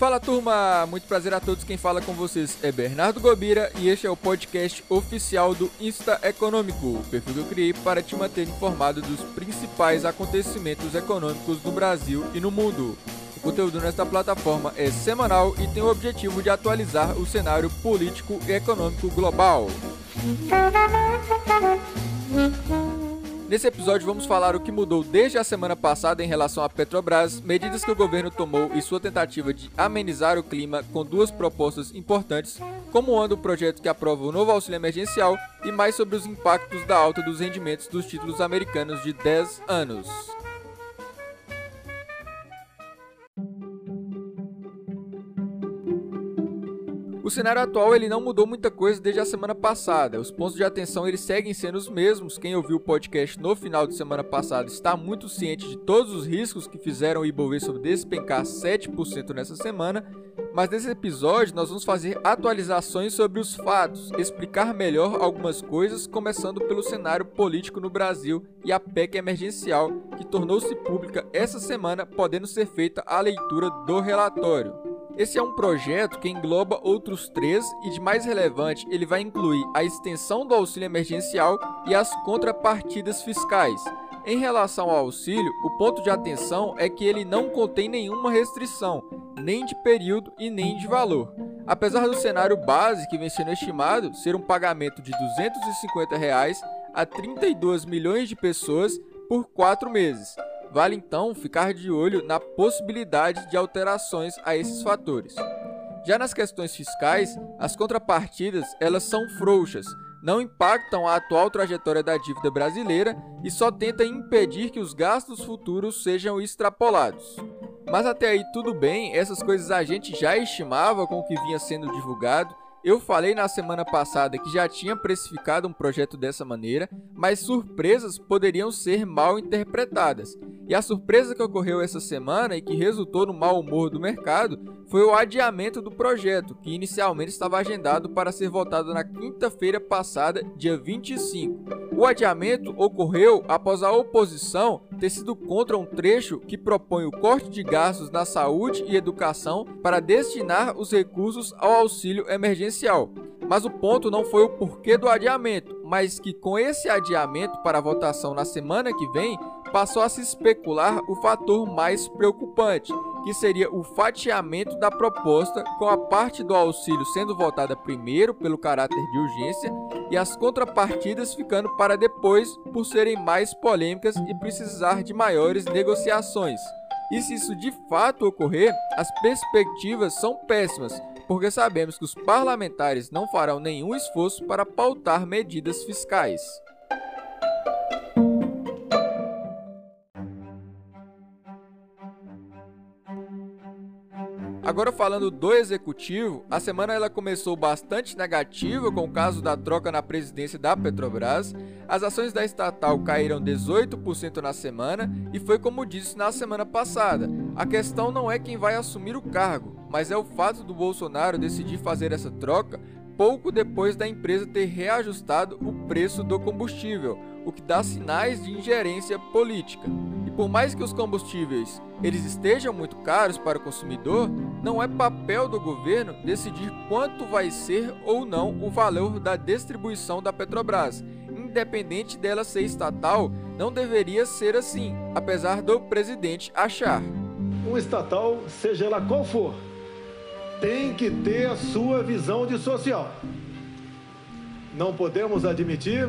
Fala turma, muito prazer a todos. Quem fala com vocês é Bernardo Gobira e este é o podcast oficial do Insta Econômico, o perfil que eu criei para te manter informado dos principais acontecimentos econômicos no Brasil e no mundo. O conteúdo nesta plataforma é semanal e tem o objetivo de atualizar o cenário político e econômico global. Nesse episódio vamos falar o que mudou desde a semana passada em relação à Petrobras, medidas que o governo tomou e sua tentativa de amenizar o clima com duas propostas importantes, como anda o projeto que aprova o novo auxílio emergencial e mais sobre os impactos da alta dos rendimentos dos títulos americanos de 10 anos. O cenário atual ele não mudou muita coisa desde a semana passada. Os pontos de atenção eles seguem sendo os mesmos. Quem ouviu o podcast no final de semana passada está muito ciente de todos os riscos que fizeram o Ibovespa despencar 7% nessa semana. Mas nesse episódio nós vamos fazer atualizações sobre os fatos, explicar melhor algumas coisas, começando pelo cenário político no Brasil e a PEC emergencial, que tornou-se pública essa semana, podendo ser feita a leitura do relatório. Esse é um projeto que engloba outros três e, de mais relevante, ele vai incluir a extensão do auxílio emergencial e as contrapartidas fiscais. Em relação ao auxílio, o ponto de atenção é que ele não contém nenhuma restrição, nem de período e nem de valor. Apesar do cenário base que vem sendo estimado ser um pagamento de 250 reais a 32 milhões de pessoas por quatro meses. Vale então ficar de olho na possibilidade de alterações a esses fatores. Já nas questões fiscais, as contrapartidas elas são frouxas, não impactam a atual trajetória da dívida brasileira e só tentam impedir que os gastos futuros sejam extrapolados. Mas até aí tudo bem, essas coisas a gente já estimava com o que vinha sendo divulgado eu falei na semana passada que já tinha precificado um projeto dessa maneira, mas surpresas poderiam ser mal interpretadas. E a surpresa que ocorreu essa semana e que resultou no mau humor do mercado foi o adiamento do projeto, que inicialmente estava agendado para ser votado na quinta-feira passada, dia 25. O adiamento ocorreu após a oposição ter sido contra um trecho que propõe o corte de gastos na saúde e educação para destinar os recursos ao auxílio emergencial. Mas o ponto não foi o porquê do adiamento, mas que com esse adiamento para a votação na semana que vem, passou a se especular o fator mais preocupante, que seria o fatiamento da proposta, com a parte do auxílio sendo votada primeiro pelo caráter de urgência e as contrapartidas ficando para depois por serem mais polêmicas e precisar de maiores negociações. E se isso de fato ocorrer, as perspectivas são péssimas, porque sabemos que os parlamentares não farão nenhum esforço para pautar medidas fiscais. Agora falando do executivo, a semana ela começou bastante negativa com o caso da troca na presidência da Petrobras. As ações da estatal caíram 18% na semana e foi como disse na semana passada. A questão não é quem vai assumir o cargo, mas é o fato do Bolsonaro decidir fazer essa troca pouco depois da empresa ter reajustado o preço do combustível, o que dá sinais de ingerência política. E por mais que os combustíveis eles estejam muito caros para o consumidor, não é papel do governo decidir quanto vai ser ou não o valor da distribuição da Petrobras. Independente dela ser estatal, não deveria ser assim, apesar do presidente achar. Um estatal, seja ela qual for, tem que ter a sua visão de social. Não podemos admitir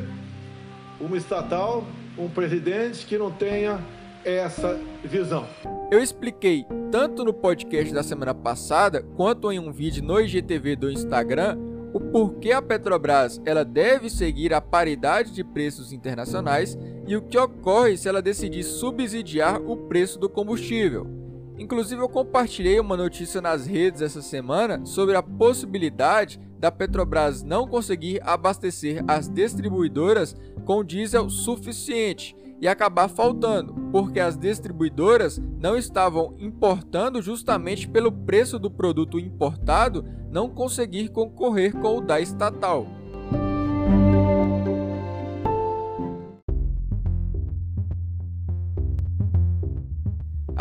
uma estatal, um presidente que não tenha essa visão. Eu expliquei tanto no podcast da semana passada quanto em um vídeo no IGTV do Instagram o porquê a Petrobras ela deve seguir a paridade de preços internacionais e o que ocorre se ela decidir subsidiar o preço do combustível. Inclusive, eu compartilhei uma notícia nas redes essa semana sobre a possibilidade da Petrobras não conseguir abastecer as distribuidoras com diesel suficiente e acabar faltando, porque as distribuidoras não estavam importando justamente pelo preço do produto importado não conseguir concorrer com o da estatal.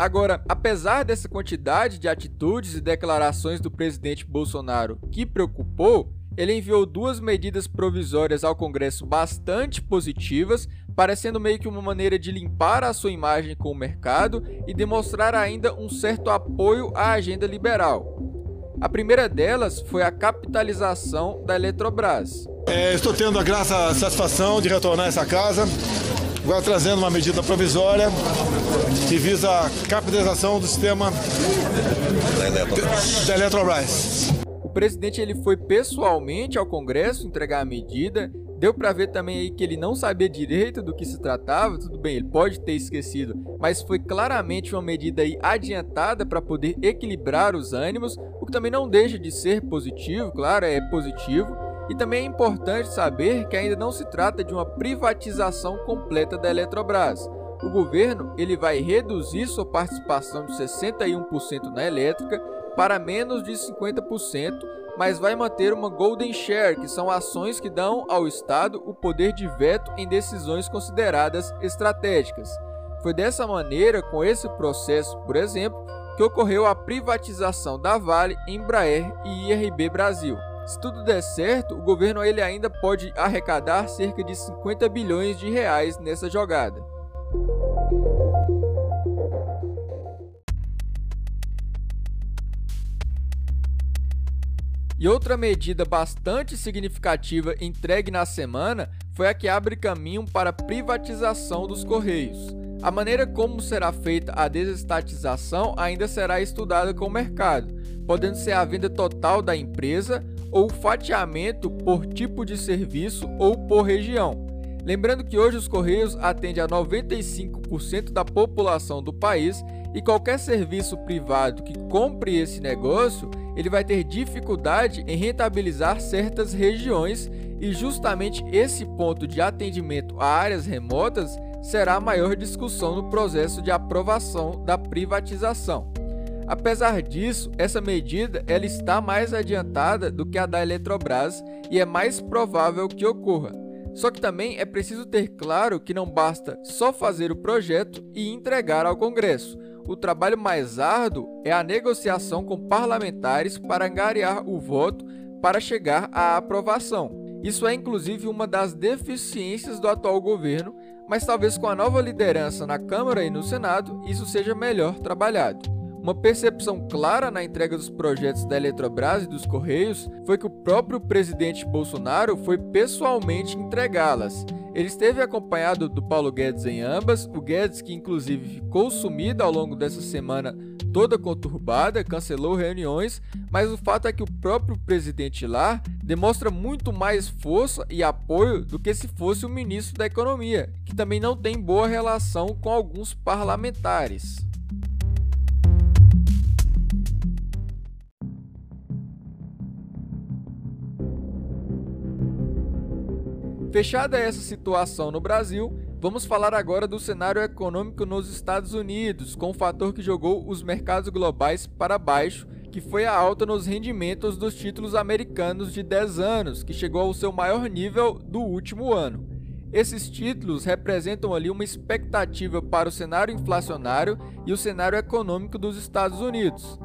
Agora, apesar dessa quantidade de atitudes e declarações do presidente Bolsonaro que preocupou, ele enviou duas medidas provisórias ao Congresso bastante positivas, parecendo meio que uma maneira de limpar a sua imagem com o mercado e demonstrar ainda um certo apoio à agenda liberal. A primeira delas foi a capitalização da Eletrobras. É, estou tendo a graça, a satisfação de retornar a essa casa, agora trazendo uma medida provisória que visa a capitalização do sistema da Eletrobras. Da Eletrobras. O presidente ele foi pessoalmente ao Congresso entregar a medida Deu para ver também aí que ele não sabia direito do que se tratava, tudo bem, ele pode ter esquecido, mas foi claramente uma medida aí adiantada para poder equilibrar os ânimos, o que também não deixa de ser positivo, claro, é positivo. E também é importante saber que ainda não se trata de uma privatização completa da Eletrobras. O governo ele vai reduzir sua participação de 61% na elétrica para menos de 50%, mas vai manter uma Golden Share, que são ações que dão ao Estado o poder de veto em decisões consideradas estratégicas. Foi dessa maneira, com esse processo, por exemplo, que ocorreu a privatização da Vale, Embraer e IRB Brasil. Se tudo der certo, o governo ele ainda pode arrecadar cerca de 50 bilhões de reais nessa jogada. E outra medida bastante significativa entregue na semana foi a que abre caminho para a privatização dos Correios. A maneira como será feita a desestatização ainda será estudada com o mercado, podendo ser a venda total da empresa ou fatiamento por tipo de serviço ou por região. Lembrando que hoje os Correios atendem a 95% da população do país e qualquer serviço privado que compre esse negócio, ele vai ter dificuldade em rentabilizar certas regiões e justamente esse ponto de atendimento a áreas remotas será a maior discussão no processo de aprovação da privatização. Apesar disso, essa medida ela está mais adiantada do que a da Eletrobras e é mais provável que ocorra. Só que também é preciso ter claro que não basta só fazer o projeto e entregar ao Congresso. O trabalho mais árduo é a negociação com parlamentares para angariar o voto para chegar à aprovação. Isso é inclusive uma das deficiências do atual governo, mas talvez com a nova liderança na Câmara e no Senado isso seja melhor trabalhado. Uma percepção clara na entrega dos projetos da Eletrobras e dos Correios foi que o próprio presidente Bolsonaro foi pessoalmente entregá-las. Ele esteve acompanhado do Paulo Guedes em ambas, o Guedes que inclusive ficou sumido ao longo dessa semana toda conturbada, cancelou reuniões, mas o fato é que o próprio presidente lá demonstra muito mais força e apoio do que se fosse o ministro da Economia, que também não tem boa relação com alguns parlamentares. Fechada essa situação no Brasil, vamos falar agora do cenário econômico nos Estados Unidos, com o fator que jogou os mercados globais para baixo, que foi a alta nos rendimentos dos títulos americanos de 10 anos, que chegou ao seu maior nível do último ano. Esses títulos representam ali uma expectativa para o cenário inflacionário e o cenário econômico dos Estados Unidos.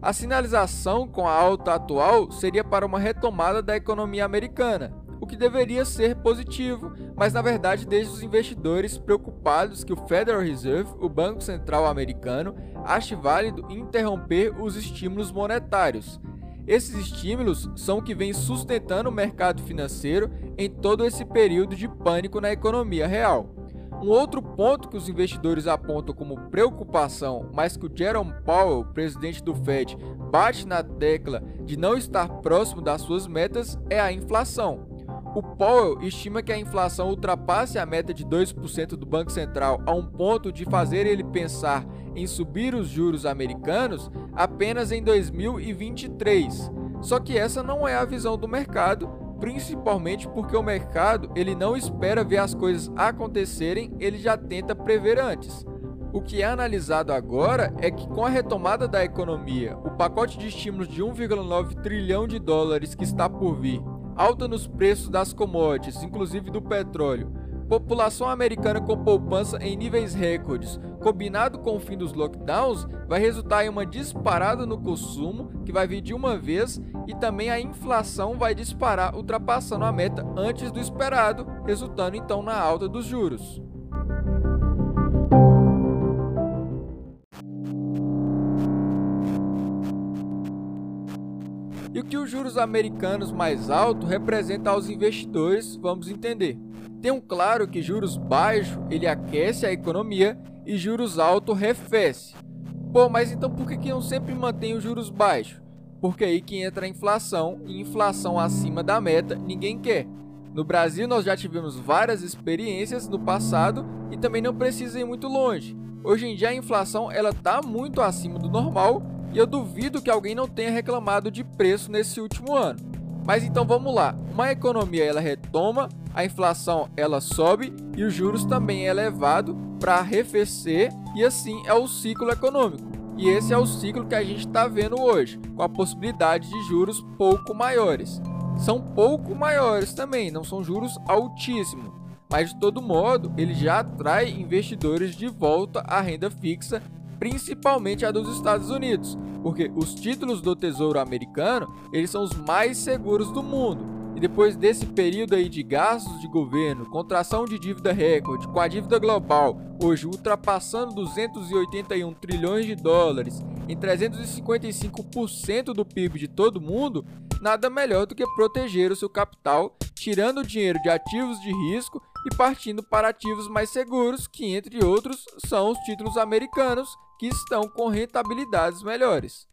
A sinalização com a alta atual seria para uma retomada da economia americana, que deveria ser positivo, mas na verdade deixa os investidores preocupados que o Federal Reserve, o Banco Central americano, ache válido interromper os estímulos monetários. Esses estímulos são o que vem sustentando o mercado financeiro em todo esse período de pânico na economia real. Um outro ponto que os investidores apontam como preocupação, mas que o Jerome Powell, presidente do Fed, bate na tecla de não estar próximo das suas metas, é a inflação. O Powell estima que a inflação ultrapasse a meta de 2% do Banco Central a um ponto de fazer ele pensar em subir os juros americanos apenas em 2023. Só que essa não é a visão do mercado, principalmente porque o mercado ele não espera ver as coisas acontecerem, ele já tenta prever antes. O que é analisado agora é que, com a retomada da economia, o pacote de estímulos de 1,9 trilhão de dólares que está por vir alta nos preços das commodities, inclusive do petróleo, população americana com poupança em níveis recordes, combinado com o fim dos lockdowns, vai resultar em uma disparada no consumo, que vai vir de uma vez, e também a inflação vai disparar, ultrapassando a meta antes do esperado, resultando então na alta dos juros. Juros americanos mais altos representam aos investidores, vamos entender. Tenham claro que juros baixos ele aquece a economia e juros altos arrefece. Pô, mas então por que, que não sempre mantém os juros baixos? Porque aí que entra a inflação e inflação acima da meta ninguém quer. No Brasil nós já tivemos várias experiências no passado e também não precisa ir muito longe. Hoje em dia a inflação ela está muito acima do normal e eu duvido que alguém não tenha reclamado de preço nesse último ano. Mas então vamos lá, uma economia ela retoma, a inflação ela sobe e os juros também é elevado para arrefecer e assim é o ciclo econômico. E esse é o ciclo que a gente está vendo hoje, com a possibilidade de juros pouco maiores. São pouco maiores também, não são juros altíssimos, mas de todo modo ele já atrai investidores de volta à renda fixa principalmente a dos Estados Unidos, porque os títulos do Tesouro americano, eles são os mais seguros do mundo. E depois desse período aí de gastos de governo, contração de dívida recorde, com a dívida global hoje ultrapassando 281 trilhões de dólares em 355% do PIB de todo mundo, nada melhor do que proteger o seu capital, tirando o dinheiro de ativos de risco e partindo para ativos mais seguros, que entre outros são os títulos americanos, que estão com rentabilidades melhores.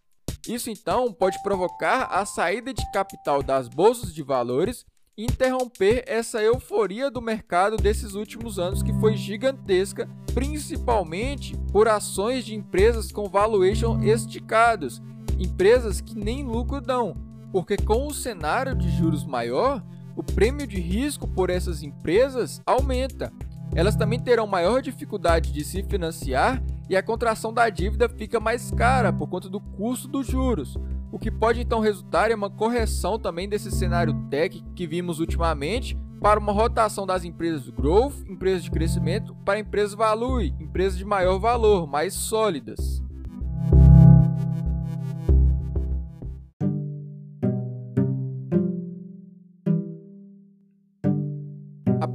Isso então pode provocar a saída de capital das bolsas de valores e interromper essa euforia do mercado desses últimos anos que foi gigantesca, principalmente por ações de empresas com valuation esticados, empresas que nem lucro dão, porque com o cenário de juros maior, o prêmio de risco por essas empresas aumenta. Elas também terão maior dificuldade de se financiar e a contração da dívida fica mais cara por conta do custo dos juros, o que pode então resultar em uma correção também desse cenário tech que vimos ultimamente para uma rotação das empresas growth, empresas de crescimento, para empresas value, empresas de maior valor, mais sólidas.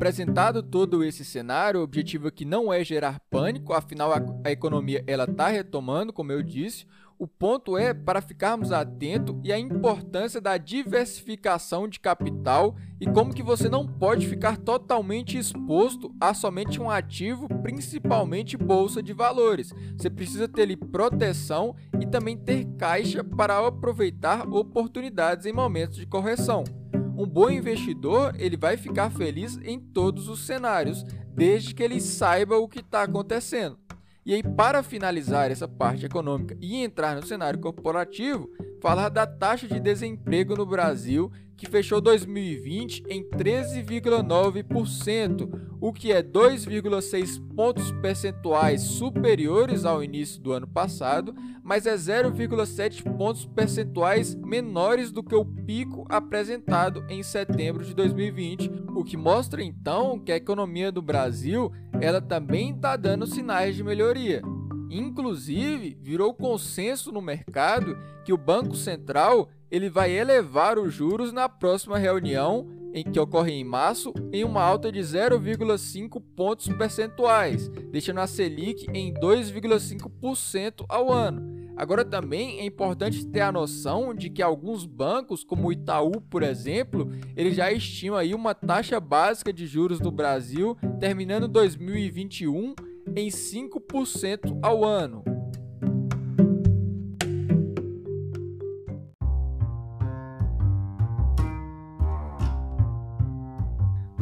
Apresentado todo esse cenário, o objetivo aqui não é gerar pânico, afinal a, a economia ela está retomando, como eu disse. O ponto é para ficarmos atentos e a importância da diversificação de capital e como que você não pode ficar totalmente exposto a somente um ativo, principalmente bolsa de valores. Você precisa ter ali proteção e também ter caixa para aproveitar oportunidades em momentos de correção. Um bom investidor ele vai ficar feliz em todos os cenários, desde que ele saiba o que está acontecendo. E aí, para finalizar essa parte econômica e entrar no cenário corporativo, falar da taxa de desemprego no Brasil, que fechou 2020 em 13,9%, o que é 2,6 pontos percentuais superiores ao início do ano passado, mas é 0,7 pontos percentuais menores do que o pico apresentado em setembro de 2020, o que mostra então que a economia do Brasil ela também está dando sinais de melhoria. Inclusive, virou consenso no mercado que o Banco Central ele vai elevar os juros na próxima reunião, em que ocorre em março, em uma alta de 0,5 pontos percentuais, deixando a Selic em 2,5% ao ano. Agora também é importante ter a noção de que alguns bancos, como o Itaú, por exemplo, ele já estima aí uma taxa básica de juros do Brasil terminando 2021 em 5% ao ano.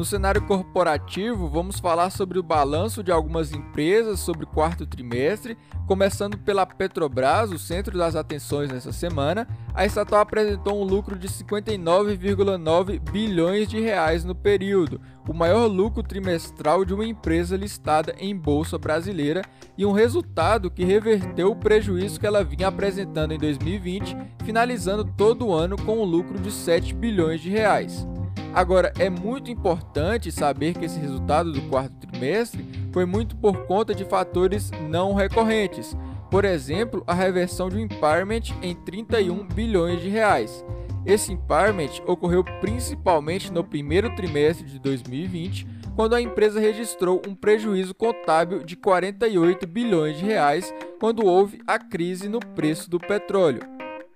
No cenário corporativo, vamos falar sobre o balanço de algumas empresas sobre o quarto trimestre, começando pela Petrobras, o centro das atenções nessa semana. A estatal apresentou um lucro de 59,9 bilhões de reais no período, o maior lucro trimestral de uma empresa listada em bolsa brasileira e um resultado que reverteu o prejuízo que ela vinha apresentando em 2020, finalizando todo o ano com um lucro de 7 bilhões de reais. Agora, é muito importante saber que esse resultado do quarto trimestre foi muito por conta de fatores não recorrentes. Por exemplo, a reversão de um impairment em 31 bilhões de reais. Esse impairment ocorreu principalmente no primeiro trimestre de 2020, quando a empresa registrou um prejuízo contábil de 48 bilhões de reais quando houve a crise no preço do petróleo.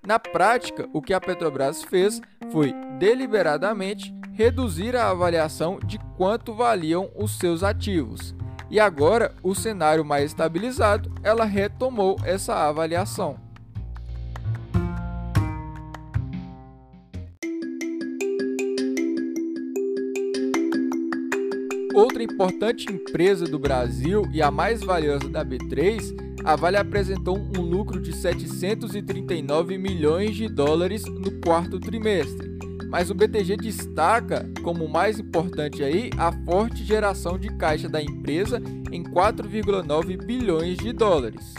Na prática, o que a Petrobras fez foi deliberadamente reduzir a avaliação de quanto valiam os seus ativos. E agora, o cenário mais estabilizado, ela retomou essa avaliação. Outra importante empresa do Brasil e a mais valiosa da B3, a Vale apresentou um lucro de 739 milhões de dólares no quarto trimestre. Mas o BTG destaca como mais importante aí a forte geração de caixa da empresa em 4,9 bilhões de dólares.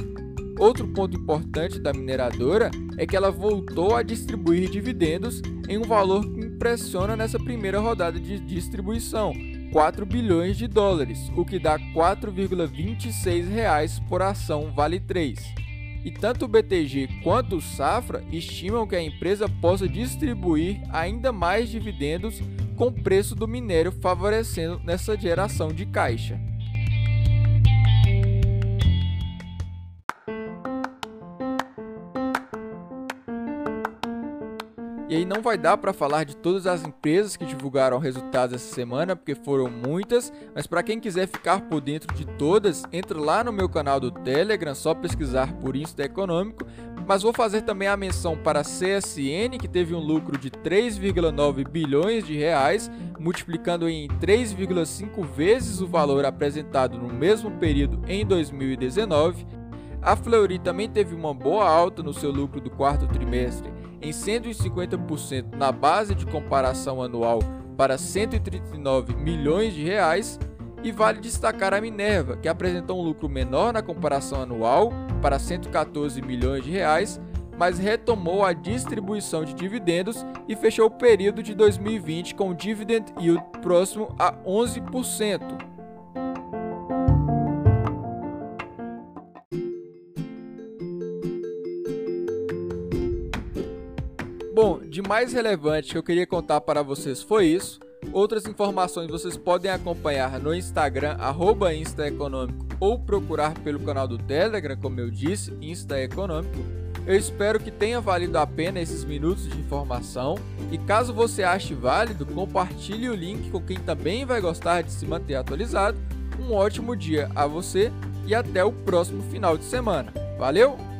Outro ponto importante da mineradora é que ela voltou a distribuir dividendos em um valor que impressiona nessa primeira rodada de distribuição, 4 bilhões de dólares, o que dá 4,26 reais por ação Vale 3. E tanto o BTG quanto o Safra estimam que a empresa possa distribuir ainda mais dividendos com o preço do minério favorecendo nessa geração de caixa. Não vai dar para falar de todas as empresas que divulgaram resultados essa semana, porque foram muitas, mas para quem quiser ficar por dentro de todas, entre lá no meu canal do Telegram, só pesquisar por Insta Econômico, mas vou fazer também a menção para a CSN, que teve um lucro de 3,9 bilhões de reais, multiplicando em 3,5 vezes o valor apresentado no mesmo período em 2019. A Fleury também teve uma boa alta no seu lucro do quarto trimestre, em 150% na base de comparação anual para 139 milhões de reais e vale destacar a Minerva, que apresentou um lucro menor na comparação anual para 114 milhões de reais, mas retomou a distribuição de dividendos e fechou o período de 2020 com dividend yield próximo a 11%. Bom, de mais relevante que eu queria contar para vocês foi isso. Outras informações vocês podem acompanhar no Instagram, arroba InstaEconômico, ou procurar pelo canal do Telegram, como eu disse, Insta Econômico. Eu espero que tenha valido a pena esses minutos de informação e caso você ache válido, compartilhe o link com quem também vai gostar de se manter atualizado. Um ótimo dia a você e até o próximo final de semana. Valeu!